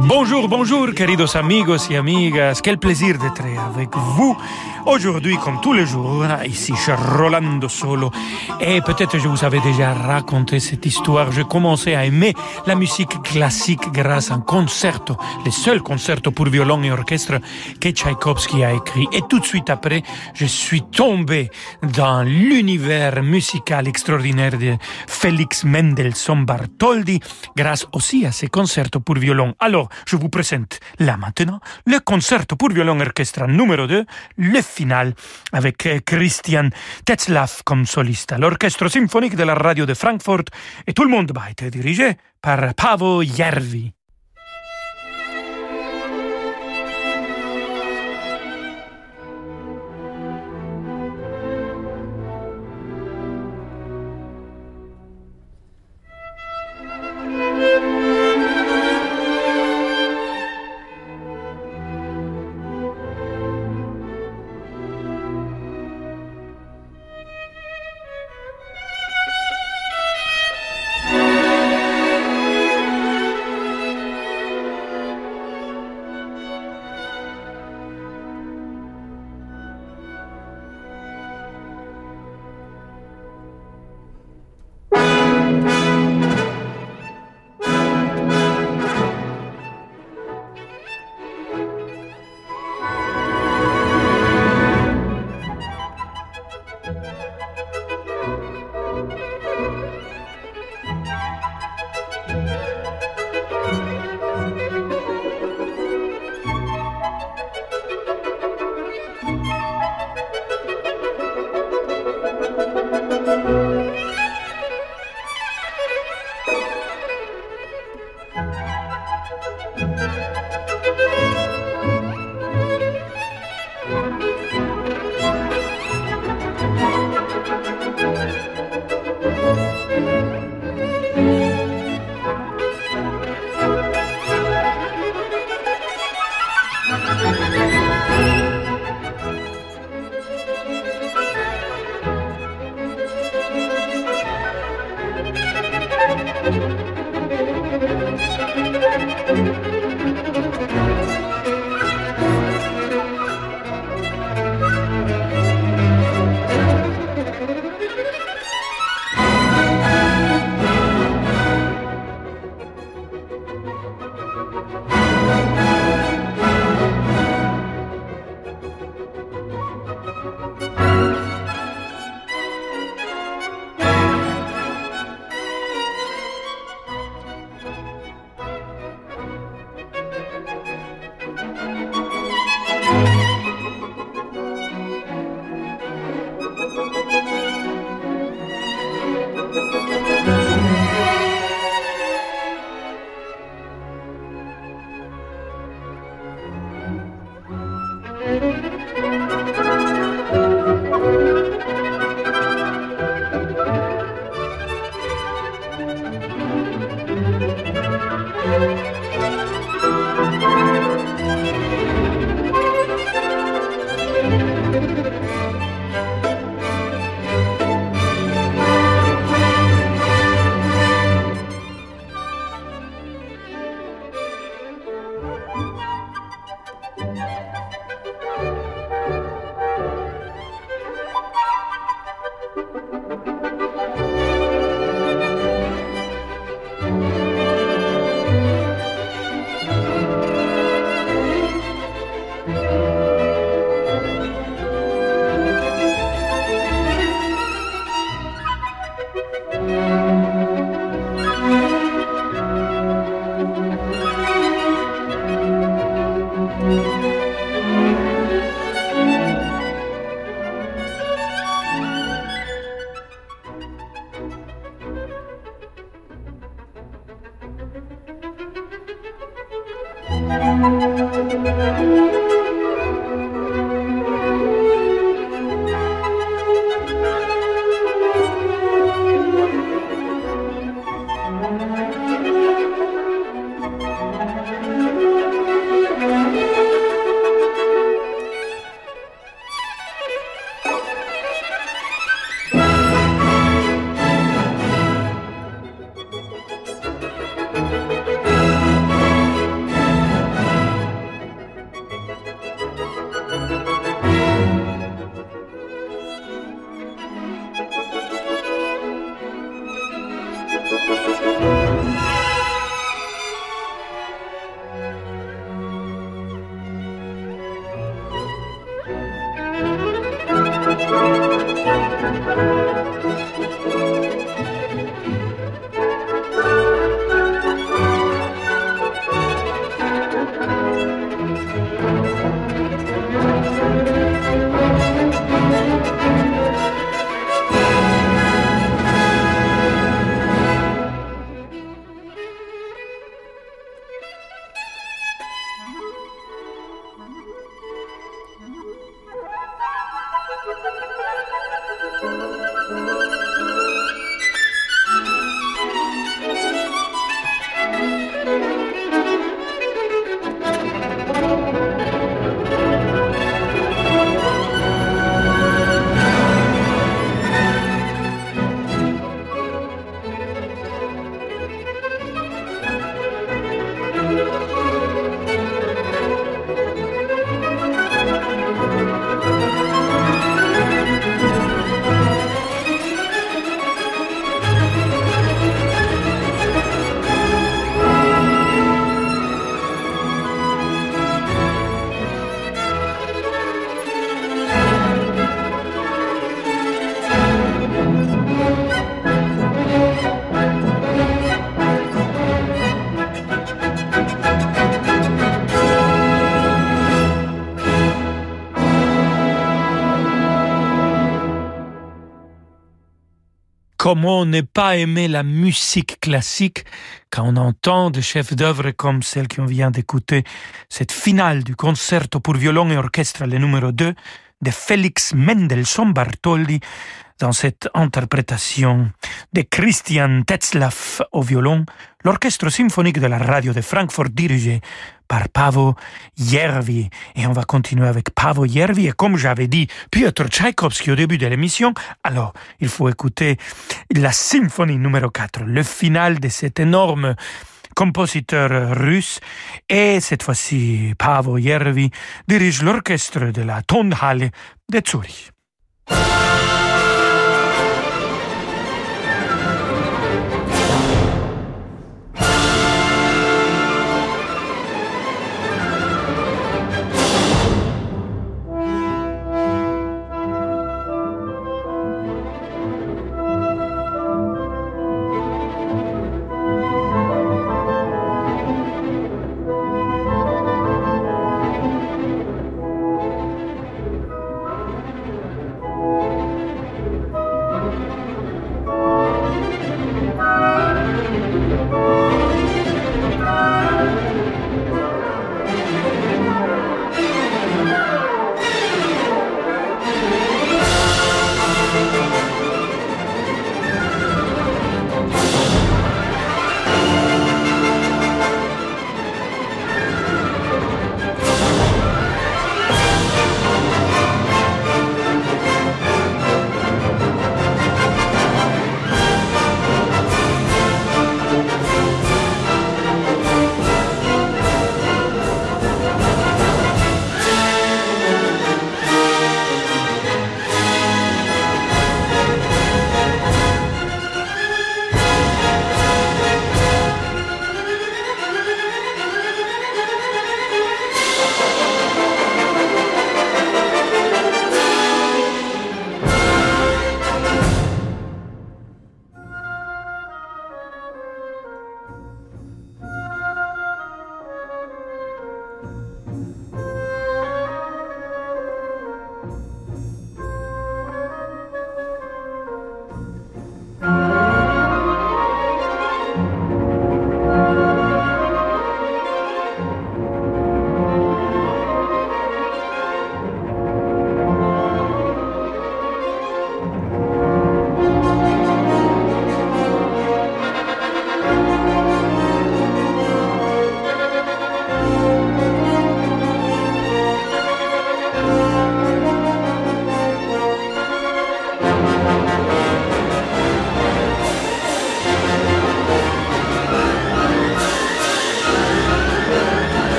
Bonjour, bonjour, queridos amigos y amigas. Quel plaisir d'être avec vous aujourd'hui, comme tous les jours, ici chez Rolando Solo. Et peut-être je vous avais déjà raconté cette histoire. J'ai commencé à aimer la musique classique grâce à un concerto, le seul concerto pour violon et orchestre que Tchaïkovski a écrit. Et tout de suite après, je suis tombé dans l'univers musical extraordinaire de Félix Mendelssohn Bartholdy grâce aussi à ces concertos pour violon. Je vous présente là maintenant le concerto pour violon orchestre numéro 2, le final avec euh, Christian Tetzlaff comme soliste. L'orchestre symphonique de la radio de Francfort et tout le monde va être dirigé par Pavo Järvi. Comment ne pas aimer la musique classique quand on entend des chefs d'œuvre comme celle qu'on vient d'écouter, cette finale du concerto pour violon et orchestre, le numéro 2, de Félix Mendelssohn Bartholdy, dans cette interprétation de Christian Tetzlaff au violon, l'orchestre symphonique de la radio de Francfort dirigé par Pavo Järvi. Et on va continuer avec Pavo Järvi. Et comme j'avais dit Piotr Tchaïkovski au début de l'émission, alors il faut écouter la symphonie numéro 4, le final de cet énorme compositeur russe. Et cette fois-ci, Pavo Järvi dirige l'orchestre de la Tonhalle de Zurich.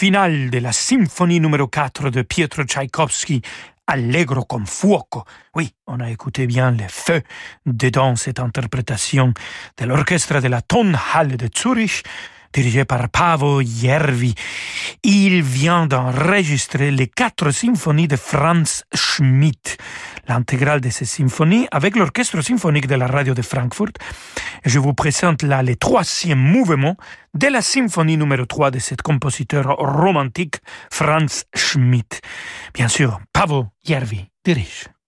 Finale de la symphonie numéro 4 de Pietro Tchaïkovski, Allegro con fuoco. Oui, on a écouté bien le feu dedans cette interprétation de l'orchestre de la Tonhalle de Zurich, dirigé par Pavo Järvi. Il vient d'enregistrer les quatre symphonies de Franz Schmidt, l'intégrale de ces symphonies avec l'orchestre symphonique de la radio de Francfort. je vous présente là le troisième mouvement de la symphonie numéro 3 de cet compositeur romantique Franz Schmidt. Bien sûr, Pavo Järvi dirige.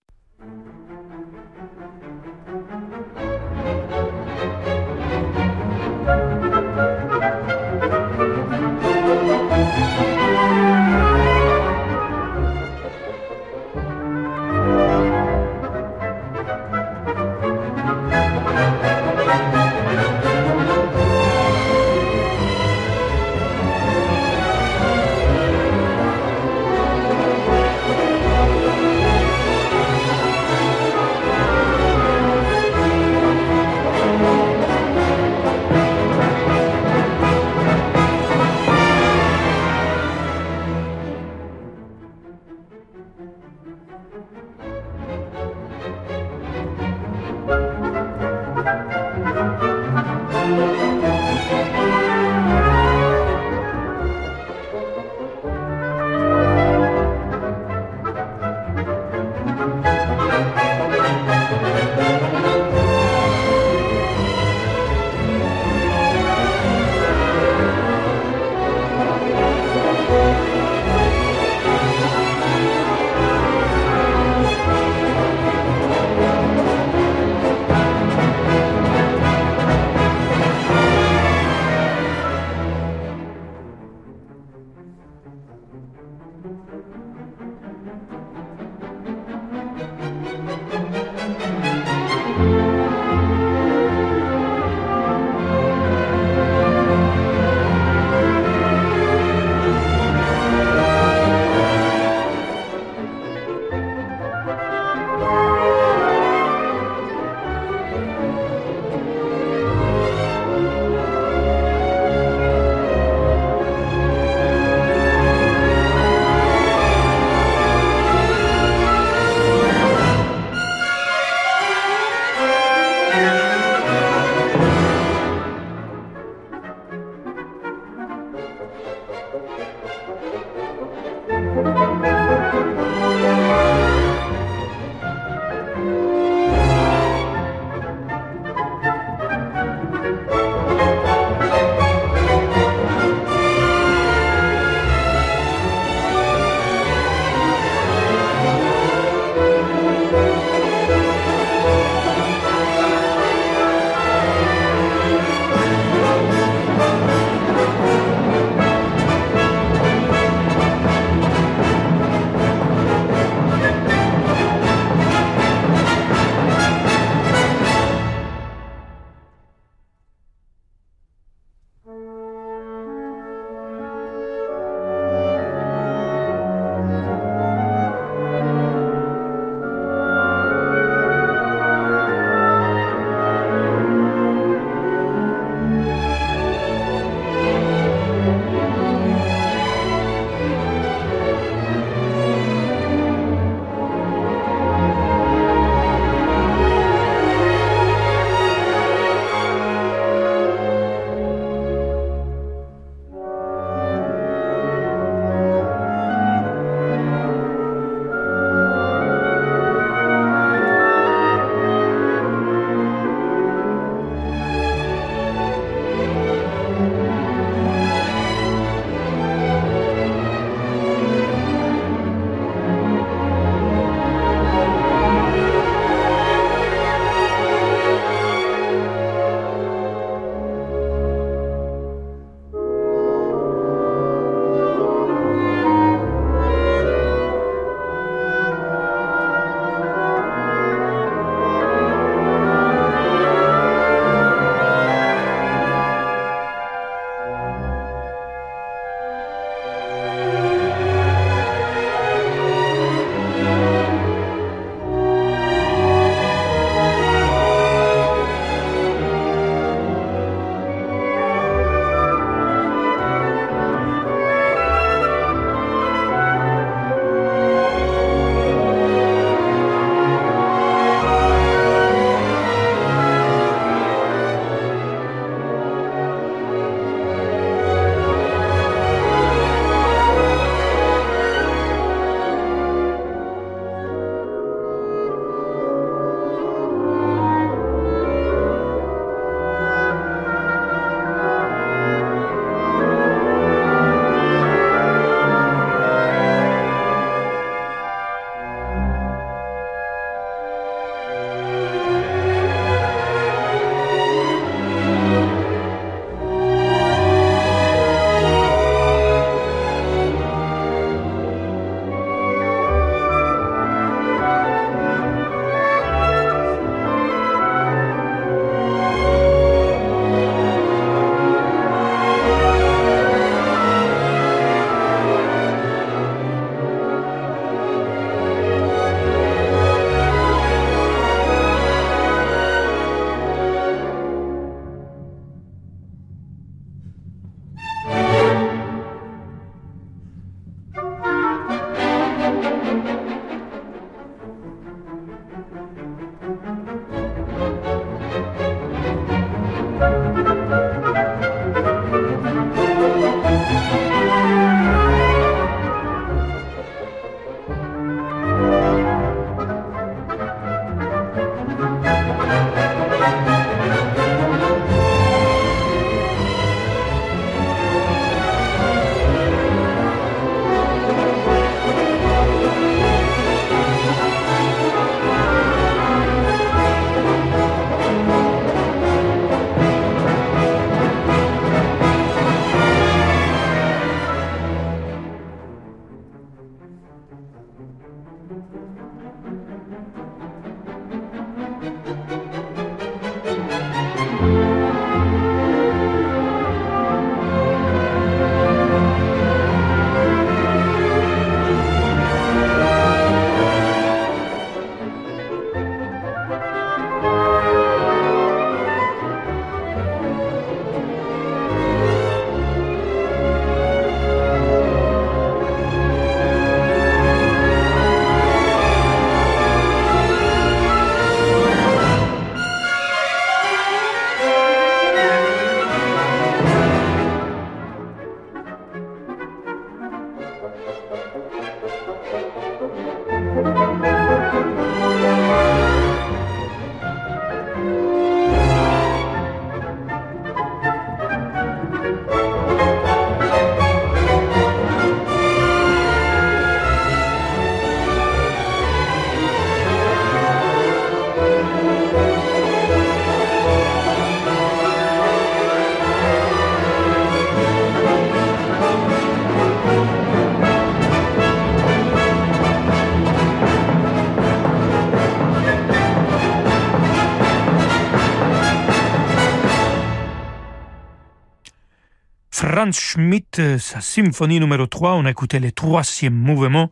Franz Schmidt, sa symphonie numéro 3, on a écouté le troisième mouvement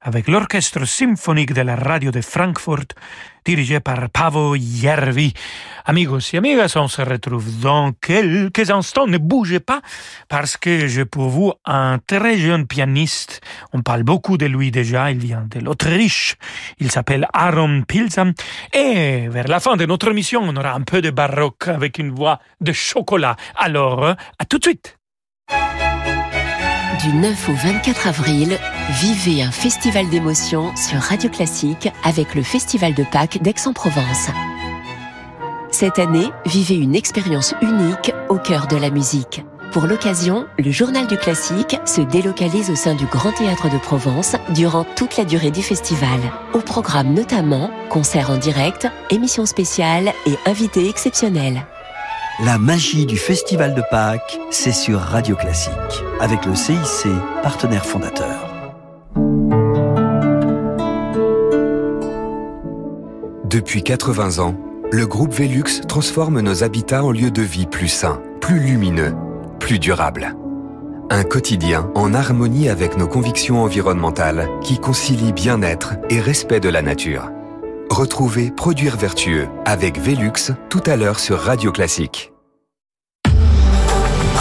avec l'orchestre symphonique de la radio de Francfort, dirigé par Pavo Järvi. Amigos et amigas, on se retrouve dans quelques instants. Ne bougez pas, parce que j'ai pour vous un très jeune pianiste. On parle beaucoup de lui déjà. Il vient de l'Autriche. Il s'appelle Aaron Pilsam. Et vers la fin de notre émission, on aura un peu de baroque avec une voix de chocolat. Alors, à tout de suite. Du 9 au 24 avril, vivez un festival d'émotions sur Radio Classique avec le Festival de Pâques d'Aix-en-Provence. Cette année, vivez une expérience unique au cœur de la musique. Pour l'occasion, le Journal du Classique se délocalise au sein du Grand Théâtre de Provence durant toute la durée du festival. Au programme notamment concerts en direct, émissions spéciales et invités exceptionnels. La magie du Festival de Pâques, c'est sur Radio Classique, avec le CIC, partenaire fondateur. Depuis 80 ans, le groupe Velux transforme nos habitats en lieux de vie plus sains, plus lumineux, plus durables. Un quotidien en harmonie avec nos convictions environnementales qui concilie bien-être et respect de la nature. Retrouvez Produire Vertueux avec Velux tout à l'heure sur Radio Classique.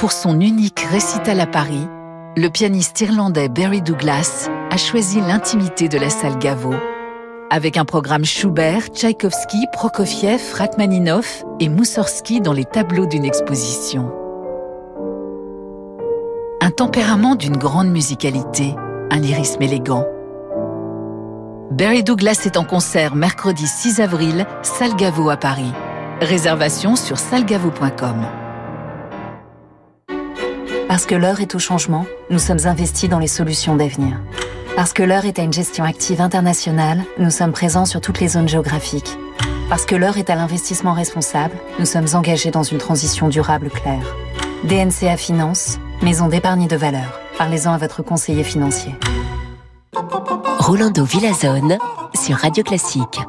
Pour son unique récital à Paris, le pianiste irlandais Barry Douglas a choisi l'intimité de la salle Gaveau. Avec un programme Schubert, Tchaïkovski, Prokofiev, Rachmaninoff et Moussorski dans les tableaux d'une exposition. Un tempérament d'une grande musicalité, un lyrisme élégant. Barry Douglas est en concert mercredi 6 avril, salle Gaveau à Paris. Réservation sur salgavo.com. Parce que l'heure est au changement, nous sommes investis dans les solutions d'avenir. Parce que l'heure est à une gestion active internationale, nous sommes présents sur toutes les zones géographiques. Parce que l'heure est à l'investissement responsable, nous sommes engagés dans une transition durable claire. DNCA Finance, maison d'épargne de valeur. Parlez-en à votre conseiller financier. Rolando Villazone sur Radio Classique.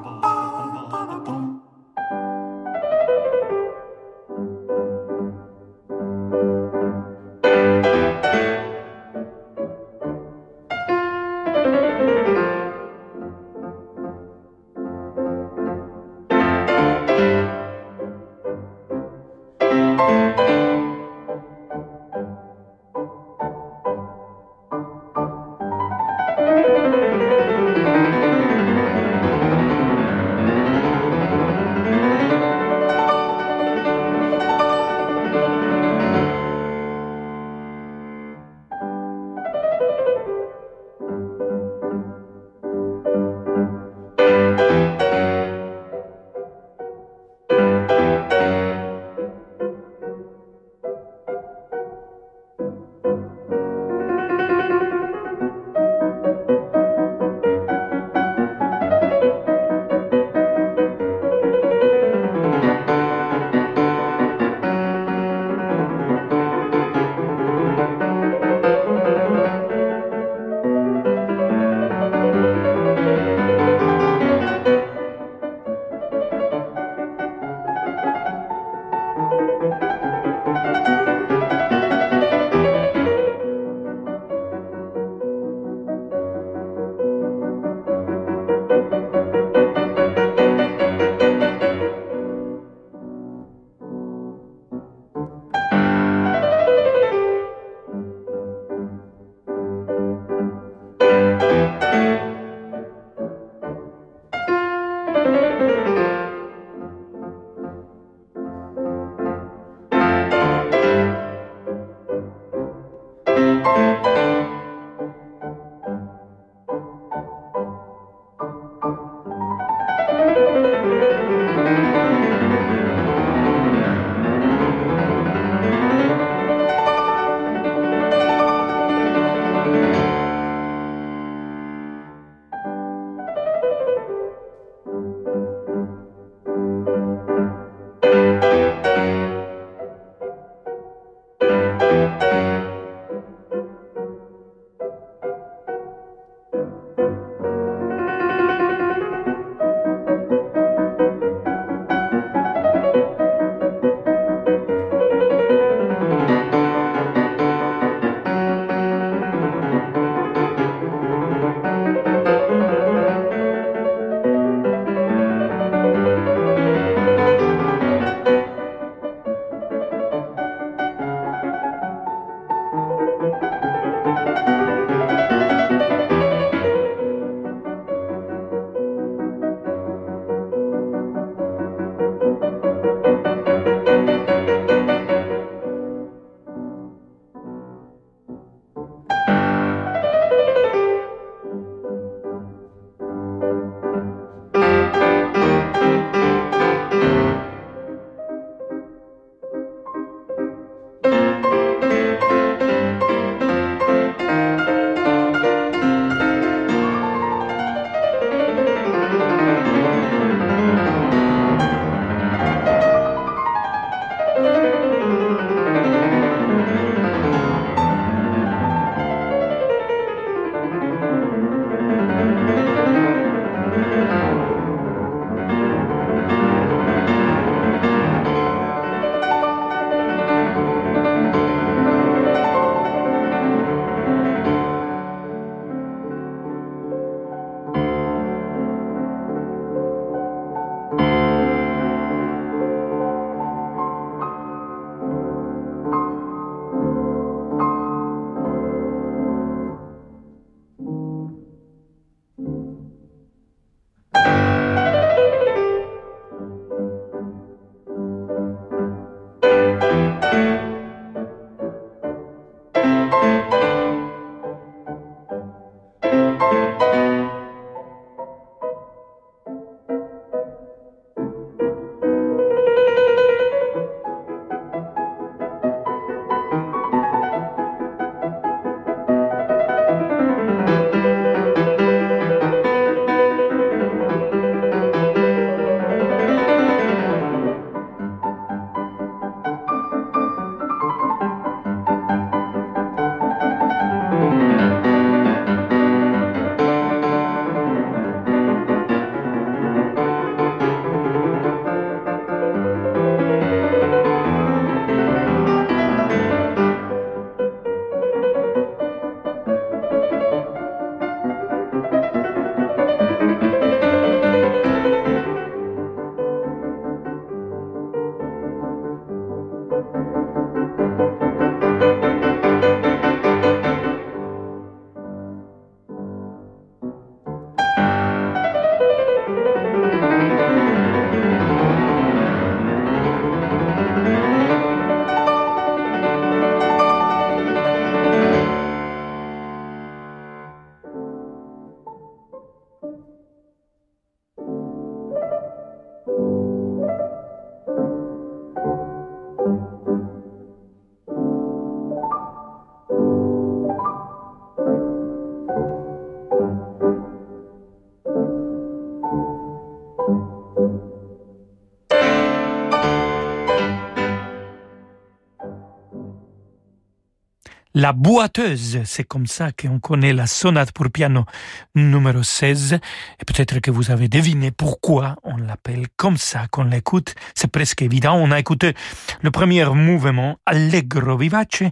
La boiteuse, c'est comme ça qu'on connaît la sonate pour piano numéro 16. Et peut-être que vous avez deviné pourquoi on l'appelle comme ça, qu'on l'écoute. C'est presque évident. On a écouté le premier mouvement, Allegro vivace.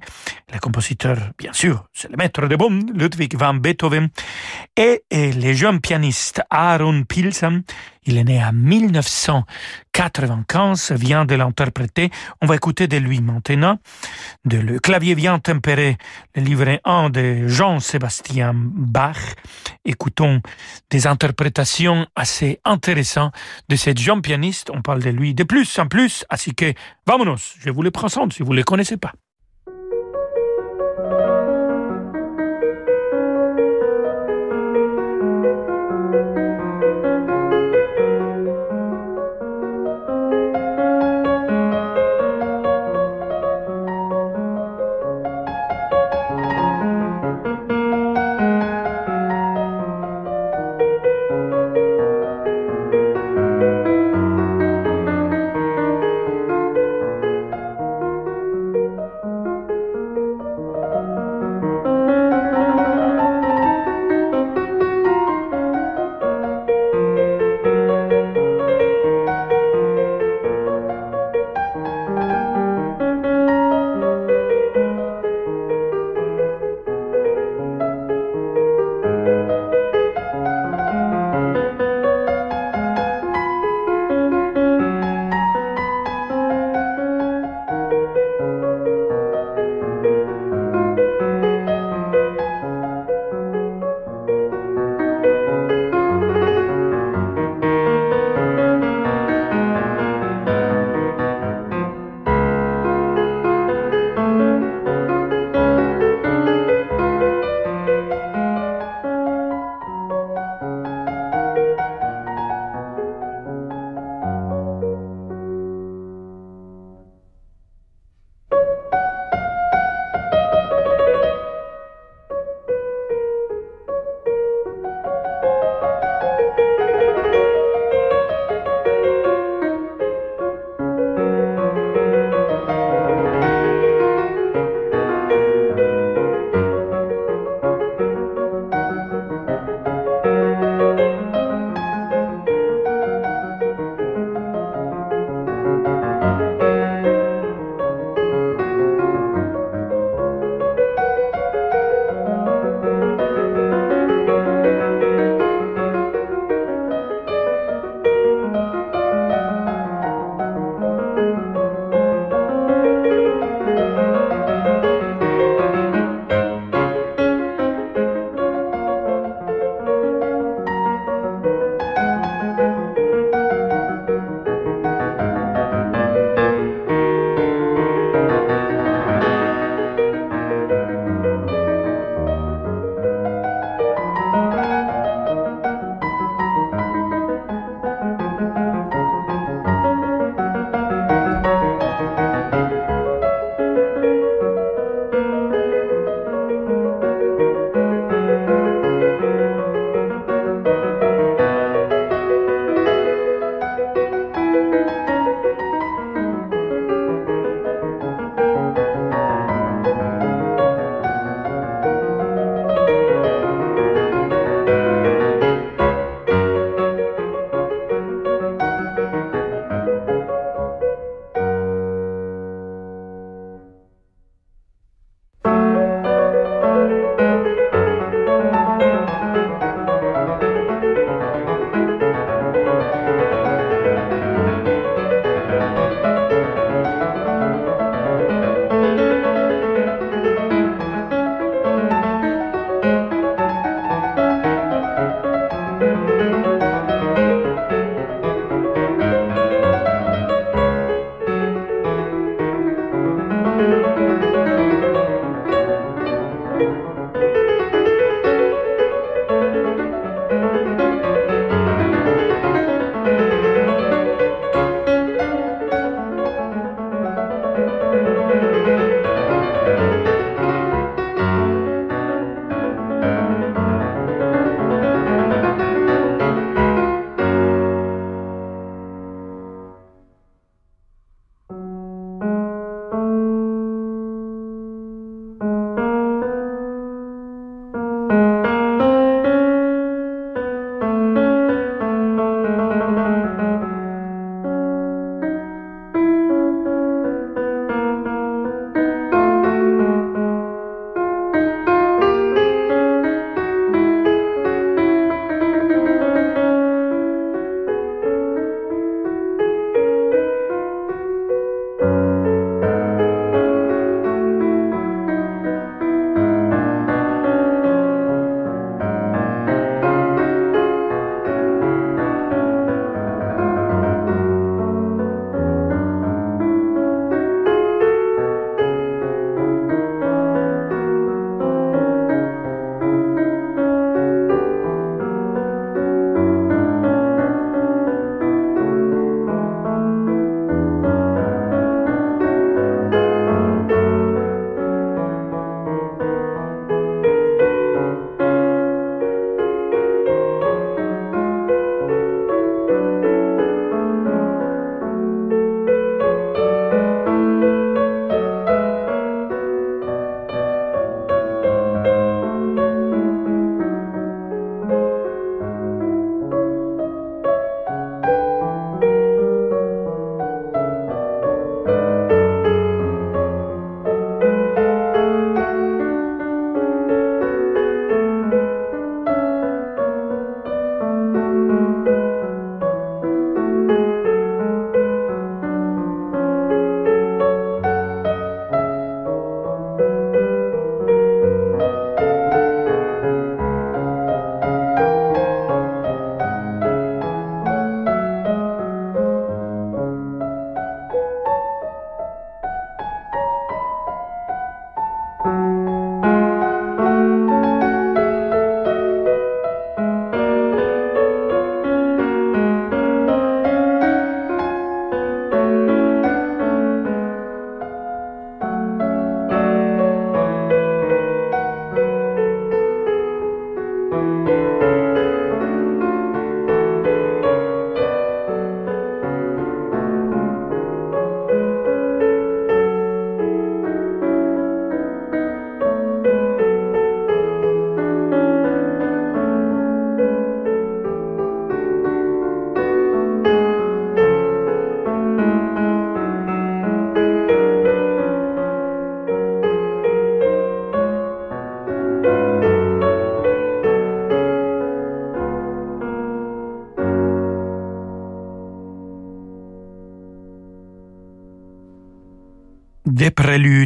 Le compositeur, bien sûr, c'est le maître de bon, Ludwig van Beethoven. Et, et le jeune pianiste Aaron Pilsam, il est né en 1995, vient de l'interpréter. On va écouter de lui maintenant, de Le clavier vient tempérer, le livret 1 de Jean-Sébastien Bach. Écoutons des interprétations assez intéressantes de ce jeune pianiste. On parle de lui de plus en plus, ainsi que, vamonos, je vous les présente si vous ne les connaissez pas.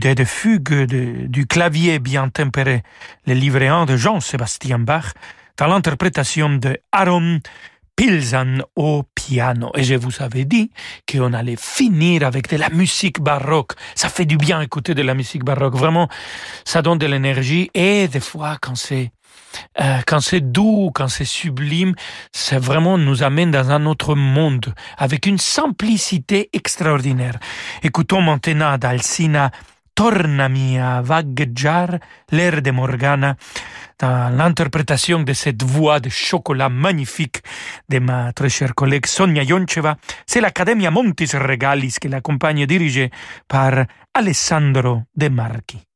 Et des fugues du clavier bien tempéré, le livret 1 de Jean-Sébastien Bach, dans l'interprétation de Aaron Pilsan au piano. Et je vous avais dit qu'on allait finir avec de la musique baroque. Ça fait du bien écouter de la musique baroque. Vraiment, ça donne de l'énergie. Et des fois, quand c'est euh, quand c'est doux, quand c'est sublime, ça vraiment nous amène dans un autre monde avec une simplicité extraordinaire. Écoutons maintenant d'Alcina Tornami a vagheggiar l'air de Morgana dans l'interprétation de cette voix de chocolat magnifique de ma très chère collègue Sonia Yoncheva. C'est l'Accademia Montis Regalis qui l'accompagne dirigée par Alessandro De Marchi.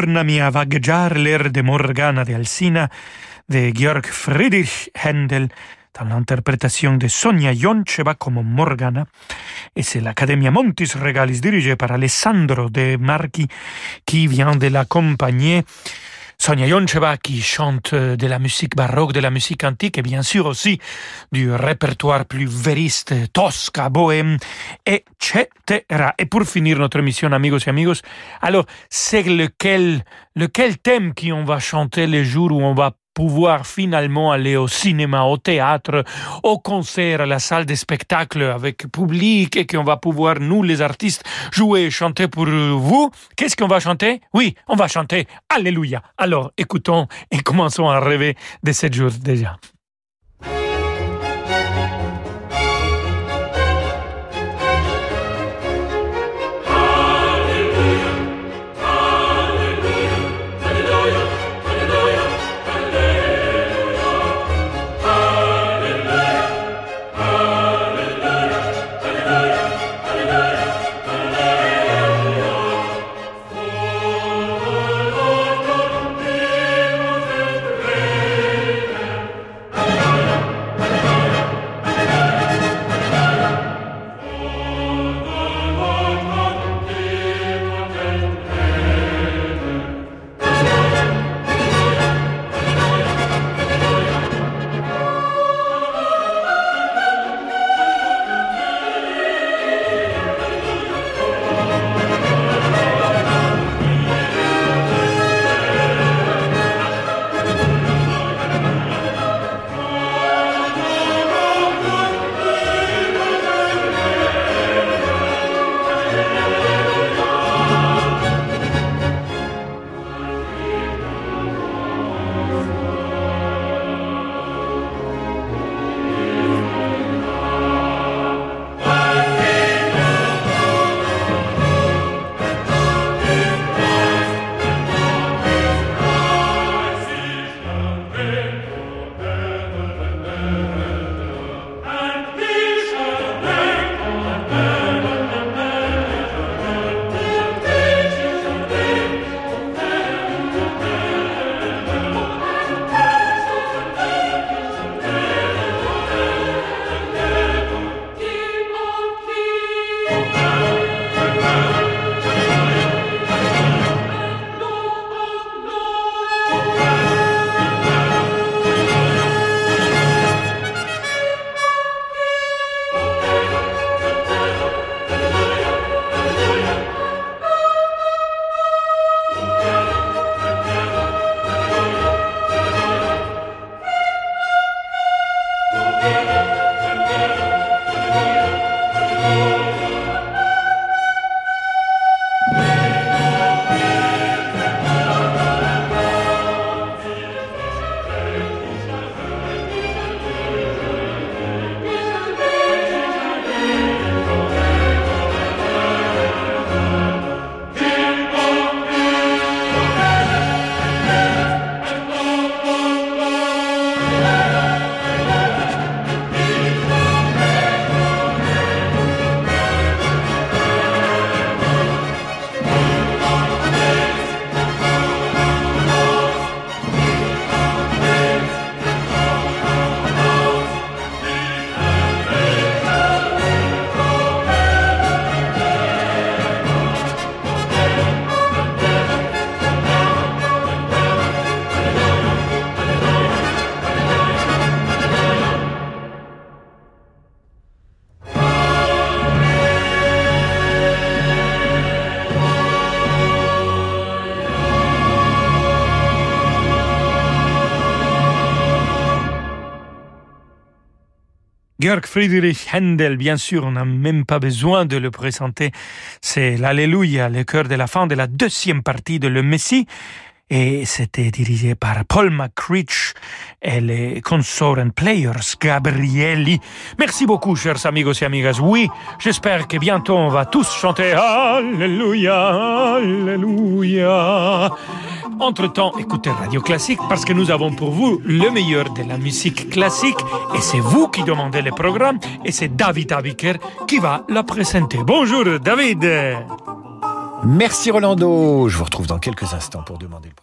A de Morgana de Alsina de Georg Friedrich Händel dans l'interprétation de Sonia Joncheva comme Morgana. Et c'est l'Academia Montis Regalis dirigée par Alessandro De Marchi qui vient de l'accompagner. Sonia Joncheva qui chante de la musique baroque, de la musique antique et bien sûr aussi du répertoire plus vériste, tosca, bohème, etc. Et pour finir notre émission, amigos et amigos, alors c'est lequel, lequel thème qu'on va chanter les jours où on va pouvoir finalement aller au cinéma, au théâtre, au concert, à la salle de spectacle avec public et qu'on va pouvoir, nous les artistes, jouer et chanter pour vous. Qu'est-ce qu'on va chanter? Oui, on va chanter Alléluia. Alors écoutons et commençons à rêver de ce jour déjà. Georg Friedrich Händel, bien sûr, on n'a même pas besoin de le présenter. C'est l'Alléluia, le cœur de la fin de la deuxième partie de Le Messie. Et c'était dirigé par Paul McCreech et les Consort and Players Gabrielli. Merci beaucoup, chers amigos et amigas. Oui, j'espère que bientôt on va tous chanter Alléluia, Alléluia. Entre-temps, écoutez Radio Classique parce que nous avons pour vous le meilleur de la musique classique et c'est vous qui demandez le programme et c'est David Abiker qui va la présenter. Bonjour David Merci Rolando. Je vous retrouve dans quelques instants pour demander le